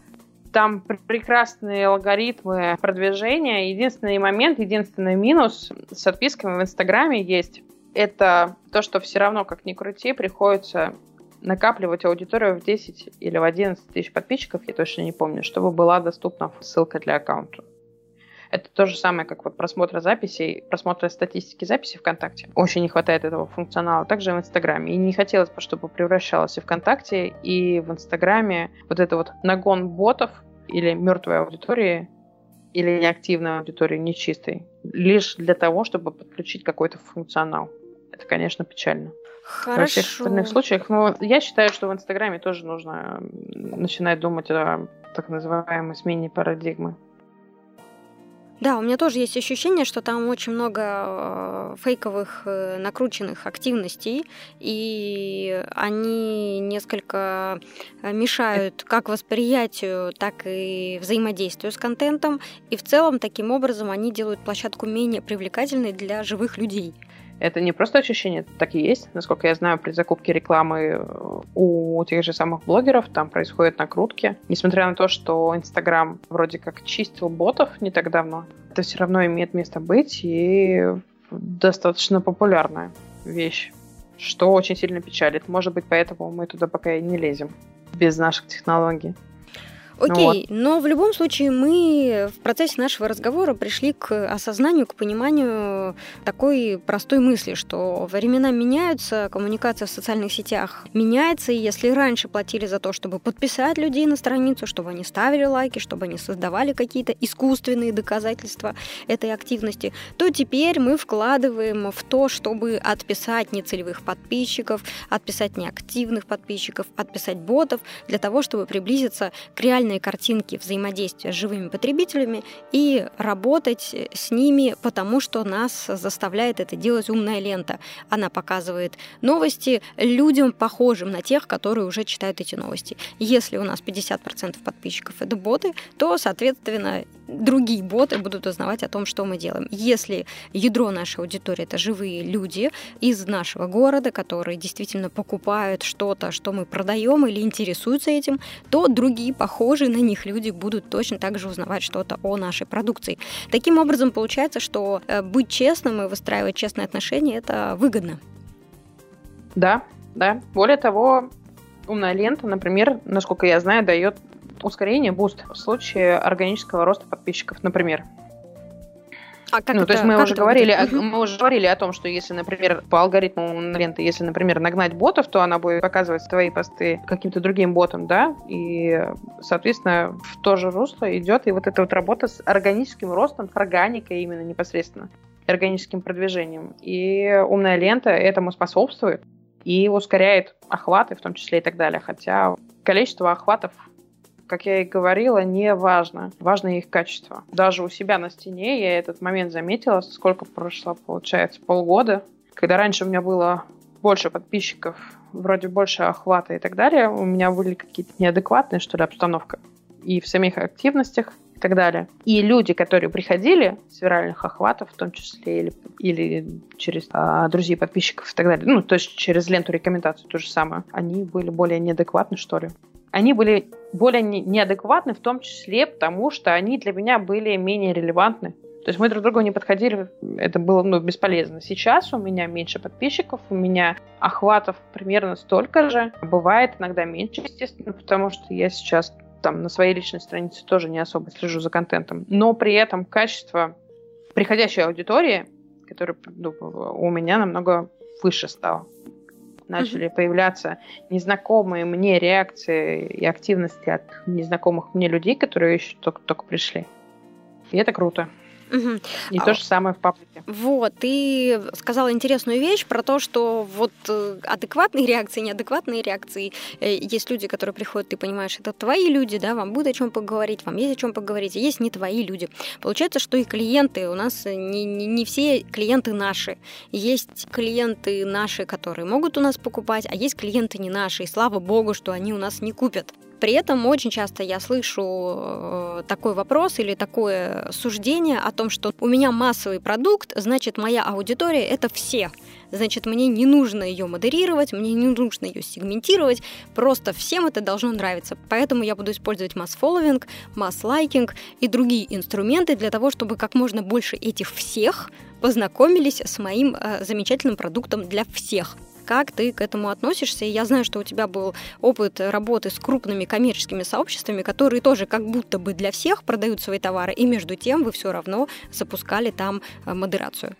Там прекрасные алгоритмы продвижения. Единственный момент, единственный минус с отписками в Инстаграме есть, это то, что все равно, как ни крути, приходится накапливать аудиторию в 10 или в 11 тысяч подписчиков, я точно не помню, чтобы была доступна ссылка для аккаунта. Это то же самое, как вот просмотр записей, просмотр статистики записей ВКонтакте. Очень не хватает этого функционала. Также в Инстаграме. И не хотелось бы, чтобы превращалось и ВКонтакте, и в Инстаграме вот это вот нагон ботов или мертвой аудитории, или неактивной аудитории, нечистой, лишь для того, чтобы подключить какой-то функционал. Это, конечно, печально. Хорошо. Во всех остальных случаях. Но я считаю, что в Инстаграме тоже нужно начинать думать о так называемой смене парадигмы. Да, у меня тоже есть ощущение, что там очень много э, фейковых э, накрученных активностей, и они несколько э, мешают как восприятию, так и взаимодействию с контентом, и в целом таким образом они делают площадку менее привлекательной для живых людей. Это не просто ощущение, это так и есть. Насколько я знаю, при закупке рекламы э, у тех же самых блогеров там происходят накрутки. Несмотря на то, что Инстаграм вроде как чистил ботов не так давно, это все равно имеет место быть и достаточно популярная вещь, что очень сильно печалит. Может быть, поэтому мы туда пока и не лезем без наших технологий. Ну Окей, вот. но в любом случае мы в процессе нашего разговора пришли к осознанию, к пониманию такой простой мысли, что времена меняются, коммуникация в социальных сетях меняется, и если раньше платили за то, чтобы подписать людей на страницу, чтобы они ставили лайки, чтобы они создавали какие-то искусственные доказательства этой активности, то теперь мы вкладываем в то, чтобы отписать нецелевых подписчиков, отписать неактивных подписчиков, отписать ботов, для того, чтобы приблизиться к реальной реальные картинки взаимодействия с живыми потребителями и работать с ними, потому что нас заставляет это делать умная лента. Она показывает новости людям, похожим на тех, которые уже читают эти новости. Если у нас 50% подписчиков это боты, то, соответственно, другие боты будут узнавать о том, что мы делаем. Если ядро нашей аудитории это живые люди из нашего города, которые действительно покупают что-то, что мы продаем или интересуются этим, то другие похожие на них люди будут точно так же узнавать что-то о нашей продукции. Таким образом, получается, что э, быть честным и выстраивать честные отношения это выгодно. Да, да. Более того, умная лента, например, насколько я знаю, дает ускорение, буст в случае органического роста подписчиков, например. А как ну, это, то есть мы уже говорили, о, мы уже говорили о том, что если, например, по алгоритму ленты, если, например, нагнать ботов, то она будет показывать твои посты каким-то другим ботом, да, и, соответственно, в то же русло идет и вот эта вот работа с органическим ростом, органикой именно непосредственно, органическим продвижением. И умная лента этому способствует и ускоряет охваты, в том числе и так далее. Хотя количество охватов как я и говорила, не важно. Важно их качество. Даже у себя на стене я этот момент заметила, сколько прошло, получается, полгода. Когда раньше у меня было больше подписчиков, вроде больше охвата и так далее, у меня были какие-то неадекватные, что ли, обстановка. И в самих активностях и так далее. И люди, которые приходили с виральных охватов, в том числе или, или через а, друзей подписчиков и так далее, ну, то есть через ленту рекомендаций то же самое, они были более неадекватны, что ли они были более неадекватны, в том числе потому, что они для меня были менее релевантны. То есть мы друг другу не подходили, это было ну, бесполезно. Сейчас у меня меньше подписчиков, у меня охватов примерно столько же. Бывает иногда меньше, естественно, потому что я сейчас там на своей личной странице тоже не особо слежу за контентом. Но при этом качество приходящей аудитории, которая ну, у меня намного выше стало начали mm-hmm. появляться незнакомые мне реакции и активности от незнакомых мне людей, которые еще только, только пришли. И это круто. Угу. И а, то же самое в паблике. Вот, ты сказала интересную вещь про то, что вот э, адекватные реакции, неадекватные реакции. Э, есть люди, которые приходят, ты понимаешь, это твои люди, да, вам будет о чем поговорить, вам есть о чем поговорить, а есть не твои люди. Получается, что и клиенты, у нас не, не, не все клиенты наши. Есть клиенты наши, которые могут у нас покупать, а есть клиенты не наши, и слава богу, что они у нас не купят. При этом очень часто я слышу э, такой вопрос или такое суждение о том, что у меня массовый продукт, значит, моя аудитория — это все. Значит, мне не нужно ее модерировать, мне не нужно ее сегментировать, просто всем это должно нравиться. Поэтому я буду использовать масс-фолловинг, масс-лайкинг и другие инструменты для того, чтобы как можно больше этих всех познакомились с моим э, замечательным продуктом для всех. Как ты к этому относишься? И я знаю, что у тебя был опыт работы с крупными коммерческими сообществами, которые тоже как будто бы для всех продают свои товары, и между тем вы все равно запускали там э, модерацию.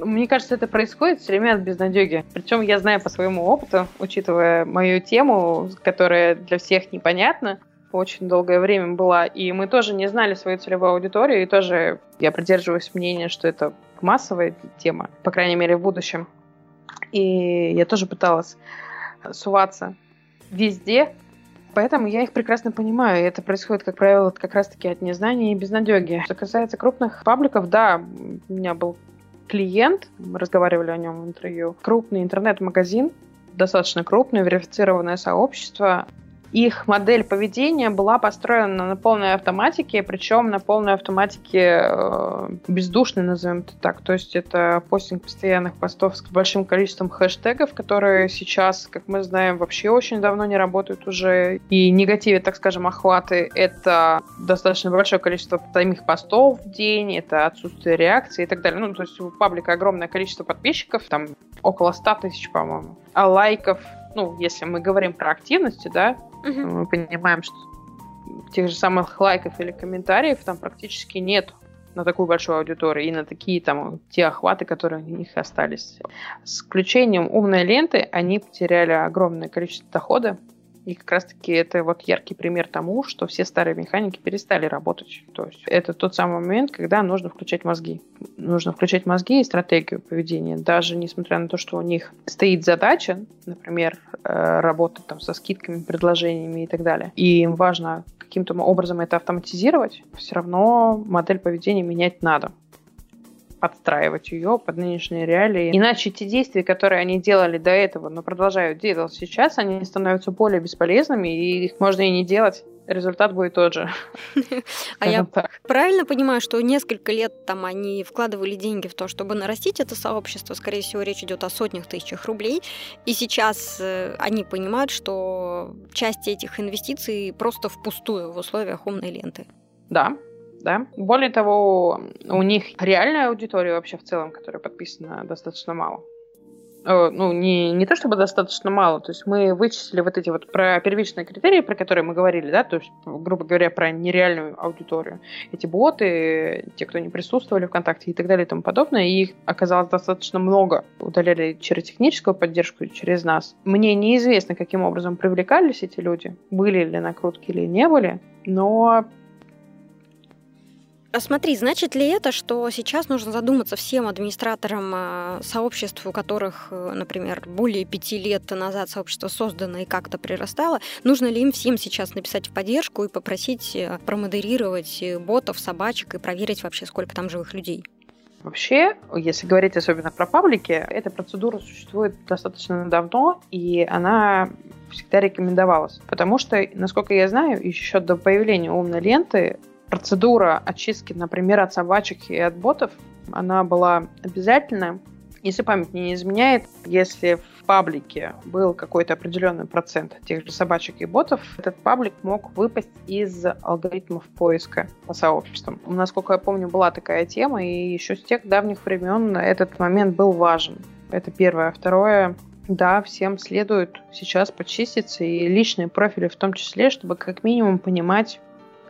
Мне кажется, это происходит с ребят безнадеги. Причем я знаю по своему опыту, учитывая мою тему, которая для всех непонятна, очень долгое время была, и мы тоже не знали свою целевую аудиторию, и тоже я придерживаюсь мнения, что это массовая тема, по крайней мере, в будущем. И я тоже пыталась суваться везде, поэтому я их прекрасно понимаю. И это происходит, как правило, как раз-таки от незнания и безнадеги. Что касается крупных пабликов, да, у меня был клиент, мы разговаривали о нем в интервью, крупный интернет-магазин, достаточно крупное, верифицированное сообщество, их модель поведения была построена на полной автоматике, причем на полной автоматике э, бездушной, назовем это так. То есть это постинг постоянных постов с большим количеством хэштегов, которые сейчас, как мы знаем, вообще очень давно не работают уже. И негативе, так скажем, охваты — это достаточно большое количество самих постов в день, это отсутствие реакции и так далее. Ну, то есть у паблика огромное количество подписчиков, там около 100 тысяч, по-моему, а лайков ну, если мы говорим про активности, да, угу. мы понимаем, что тех же самых лайков или комментариев там практически нет на такую большую аудиторию и на такие там те охваты, которые у них остались. С включением умной ленты они потеряли огромное количество дохода, и как раз-таки это вот яркий пример тому, что все старые механики перестали работать. То есть это тот самый момент, когда нужно включать мозги. Нужно включать мозги и стратегию поведения. Даже несмотря на то, что у них стоит задача, например, э, работать там со скидками, предложениями и так далее. И им важно каким-то образом это автоматизировать, все равно модель поведения менять надо подстраивать ее под нынешние реалии. Иначе те действия, которые они делали до этого, но продолжают делать сейчас, они становятся более бесполезными, и их можно и не делать результат будет тот же. А я правильно понимаю, что несколько лет там они вкладывали деньги в то, чтобы нарастить это сообщество, скорее всего, речь идет о сотнях тысячах рублей, и сейчас э, они понимают, что часть этих инвестиций просто впустую в условиях умной ленты. Да, да. Более того, у них реальная аудитория вообще в целом, которая подписана, достаточно мало. Э, ну, не, не то чтобы достаточно мало, то есть мы вычислили вот эти вот про первичные критерии, про которые мы говорили, да, то есть, грубо говоря, про нереальную аудиторию. Эти боты, те, кто не присутствовали в ВКонтакте и так далее и тому подобное, и их оказалось достаточно много. Удаляли через техническую поддержку, через нас. Мне неизвестно, каким образом привлекались эти люди, были ли накрутки или не были, но а смотри, значит ли это, что сейчас нужно задуматься всем администраторам а, сообществ, у которых, э, например, более пяти лет назад сообщество создано и как-то прирастало, нужно ли им всем сейчас написать в поддержку и попросить э, промодерировать э, ботов, собачек и проверить вообще, сколько там живых людей? Вообще, если говорить особенно про паблики, эта процедура существует достаточно давно, и она всегда рекомендовалась. Потому что, насколько я знаю, еще до появления умной ленты процедура очистки, например, от собачек и от ботов, она была обязательная. Если память не изменяет, если в паблике был какой-то определенный процент тех же собачек и ботов, этот паблик мог выпасть из алгоритмов поиска по сообществам. Насколько я помню, была такая тема, и еще с тех давних времен этот момент был важен. Это первое. Второе, да, всем следует сейчас почиститься, и личные профили в том числе, чтобы как минимум понимать,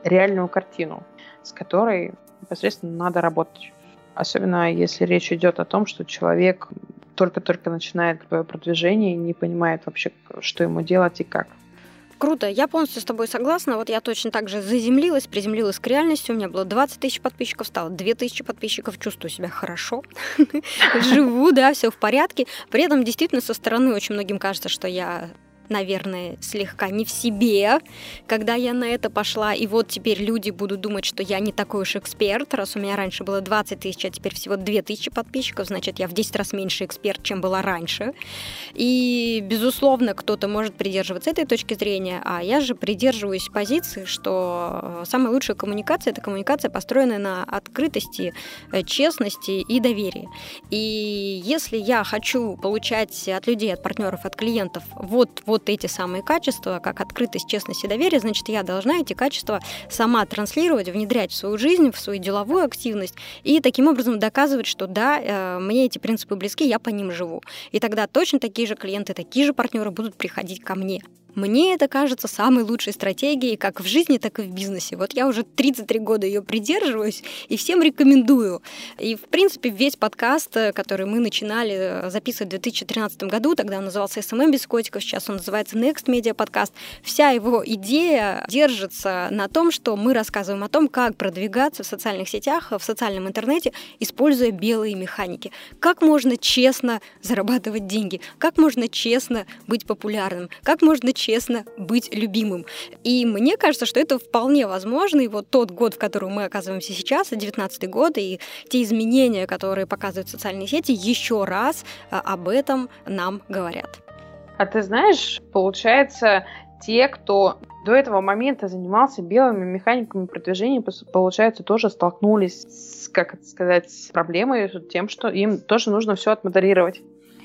реальную картину, с которой непосредственно надо работать. Особенно если речь идет о том, что человек только-только начинает продвижение и не понимает вообще, что ему делать и как. Круто, я полностью с тобой согласна. Вот я точно так же заземлилась, приземлилась к реальности. У меня было 20 тысяч подписчиков, стало 2 тысячи подписчиков. Чувствую себя хорошо. Живу, да, все в порядке. При этом действительно со стороны очень многим кажется, что я наверное, слегка не в себе, когда я на это пошла. И вот теперь люди будут думать, что я не такой уж эксперт, раз у меня раньше было 20 тысяч, а теперь всего 2 тысячи подписчиков, значит, я в 10 раз меньше эксперт, чем была раньше. И, безусловно, кто-то может придерживаться этой точки зрения, а я же придерживаюсь позиции, что э, самая лучшая коммуникация — это коммуникация, построенная на открытости, э, честности и доверии. И если я хочу получать от людей, от партнеров, от клиентов вот, вот вот эти самые качества, как открытость, честность и доверие, значит, я должна эти качества сама транслировать, внедрять в свою жизнь, в свою деловую активность и таким образом доказывать, что да, э, мне эти принципы близки, я по ним живу. И тогда точно такие же клиенты, такие же партнеры будут приходить ко мне. Мне это кажется самой лучшей стратегией как в жизни, так и в бизнесе. Вот я уже 33 года ее придерживаюсь и всем рекомендую. И, в принципе, весь подкаст, э, который мы начинали э, записывать в 2013 году, тогда он назывался SMM без котиков, сейчас он называется Next Media Podcast, вся его идея держится на том, что мы рассказываем о том, как продвигаться в социальных сетях, в социальном интернете, используя белые механики. Как можно честно зарабатывать деньги, как можно честно быть популярным, как можно честно быть любимым. И мне кажется, что это вполне возможно. И вот тот год, в котором мы оказываемся сейчас, 19 год, и те изменения, которые показывают социальные сети, еще раз а, об этом нам говорят. А ты знаешь, получается, те, кто до этого момента занимался белыми механиками продвижения, получается, тоже столкнулись с, как это сказать, с проблемой, с тем, что им тоже нужно все отмодерировать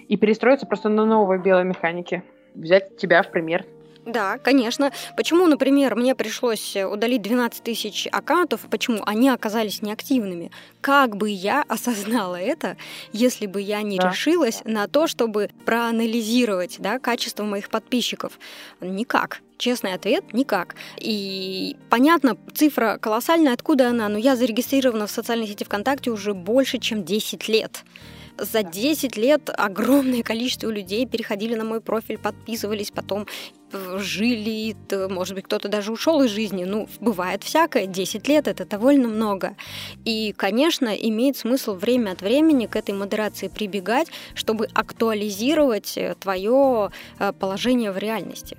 и перестроиться просто на новые белые механики взять тебя в пример. Да, конечно. Почему, например, мне пришлось удалить 12 тысяч аккаунтов? Почему? Они оказались неактивными. Как бы я осознала это, если бы я не да. решилась на то, чтобы проанализировать да, качество моих подписчиков? Никак. Честный ответ – никак. И понятно, цифра колоссальная, откуда она? Но я зарегистрирована в социальной сети ВКонтакте уже больше, чем 10 лет за 10 лет огромное количество людей переходили на мой профиль, подписывались, потом э, жили, может быть, кто-то даже ушел из жизни. Ну, бывает всякое. 10 лет это довольно много. И, конечно, имеет смысл время от времени к этой модерации прибегать, чтобы актуализировать э, твое э, положение в реальности.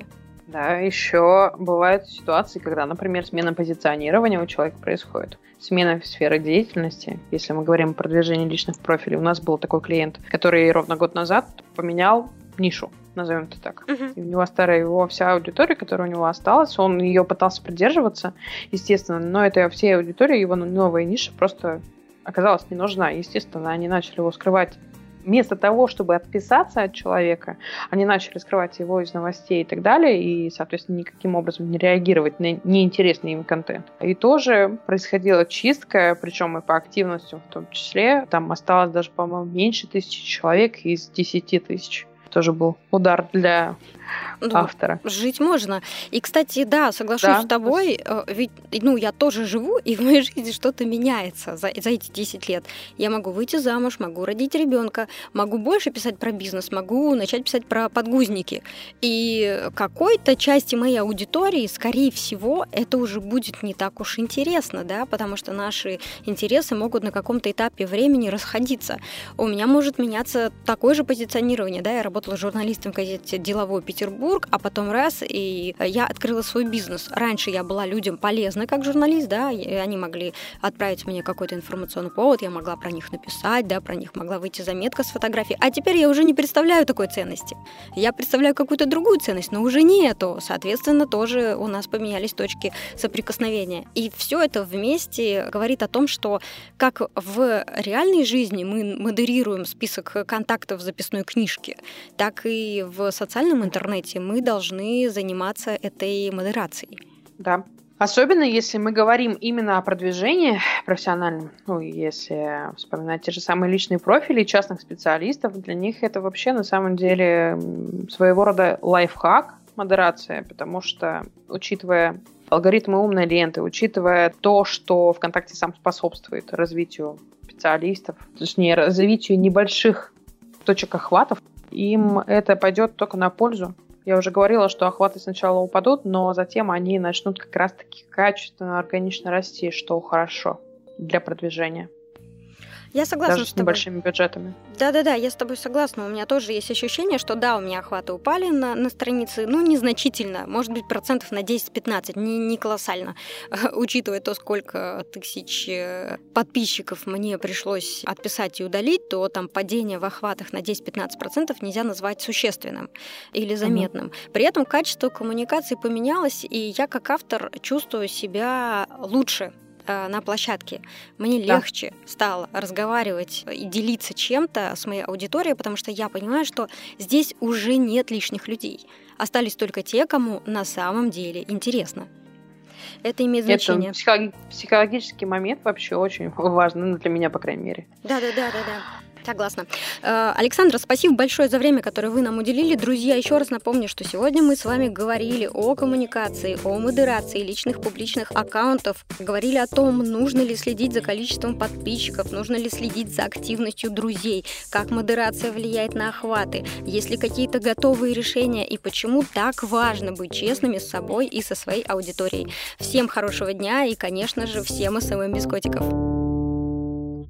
Да, еще бывают ситуации, когда, например, смена позиционирования у человека происходит смена сферы деятельности, если мы говорим о продвижении личных профилей, у нас был такой клиент, который ровно год назад поменял нишу, назовем это так. Uh-huh. И у него старая его вся аудитория, которая у него осталась, он ее пытался придерживаться, естественно, но это всей аудитории его новая ниша просто оказалась не нужна. Естественно, они начали его скрывать вместо того, чтобы отписаться от человека, они начали скрывать его из новостей и так далее, и, соответственно, никаким образом не реагировать на неинтересный им контент. И тоже происходила чистка, причем и по активности в том числе. Там осталось даже, по-моему, меньше тысячи человек из десяти тысяч. Тоже был удар для ну, автора. Жить можно. И, кстати, да, соглашусь да. с тобой, э, ведь, ну, я тоже живу, и в моей жизни что-то меняется за, за эти 10 лет. Я могу выйти замуж, могу родить ребенка, могу больше писать про бизнес, могу начать писать про подгузники. И какой-то части моей аудитории, скорее всего, это уже будет не так уж интересно, да, потому что наши интересы могут на каком-то этапе времени расходиться. У меня может меняться такое же позиционирование, да, я работала журналистом в газете «Деловой Петербург, а потом раз, и я открыла свой бизнес. Раньше я была людям полезна как журналист, да, и они могли отправить мне какой-то информационный повод, я могла про них написать, да, про них могла выйти заметка с фотографией. А теперь я уже не представляю такой ценности. Я представляю какую-то другую ценность, но уже не эту. Соответственно, тоже у нас поменялись точки соприкосновения. И все это вместе говорит о том, что как в реальной жизни мы модерируем список контактов в записной книжке, так и в социальном интернете интернете, мы должны заниматься этой модерацией. Да. Особенно если мы говорим именно о продвижении профессиональном, ну, если вспоминать те же самые личные профили частных специалистов, для них это вообще на самом деле своего рода лайфхак, модерация, потому что, учитывая алгоритмы умной ленты, учитывая то, что ВКонтакте сам способствует развитию специалистов, точнее, развитию небольших точек охватов, им это пойдет только на пользу. Я уже говорила, что охваты сначала упадут, но затем они начнут как раз-таки качественно, органично расти, что хорошо для продвижения. Я согласна Даже с, с небольшими бюджетами. Да-да-да, я с тобой согласна. У меня тоже есть ощущение, что да, у меня охваты упали на, на странице, ну, незначительно, может быть, процентов на 10-15, не, не колоссально, учитывая то, сколько тысяч э, подписчиков мне пришлось отписать и удалить, то там падение в охватах на 10-15% нельзя назвать существенным или заметным. Mm-hmm. При этом качество коммуникации поменялось, и я как автор чувствую себя лучше на площадке, мне да. легче стало разговаривать и делиться чем-то с моей аудиторией, потому что я понимаю, что здесь уже нет лишних людей. Остались только те, кому на самом деле интересно. Это имеет значение. Это психологический момент вообще очень важный, ну, для меня, по крайней мере. Да, да, да, да, да. Согласна. Э, Александра, спасибо большое за время, которое вы нам уделили. Друзья, еще раз напомню, что сегодня мы с вами говорили о коммуникации, о модерации личных публичных аккаунтов. Говорили о том, нужно ли следить за количеством подписчиков, нужно ли следить за активностью друзей, как модерация влияет на охваты, есть ли какие-то готовые решения и почему так важно быть честными с собой и со своей аудиторией. Всем хорошего дня и, конечно же, всем SMM без котиков.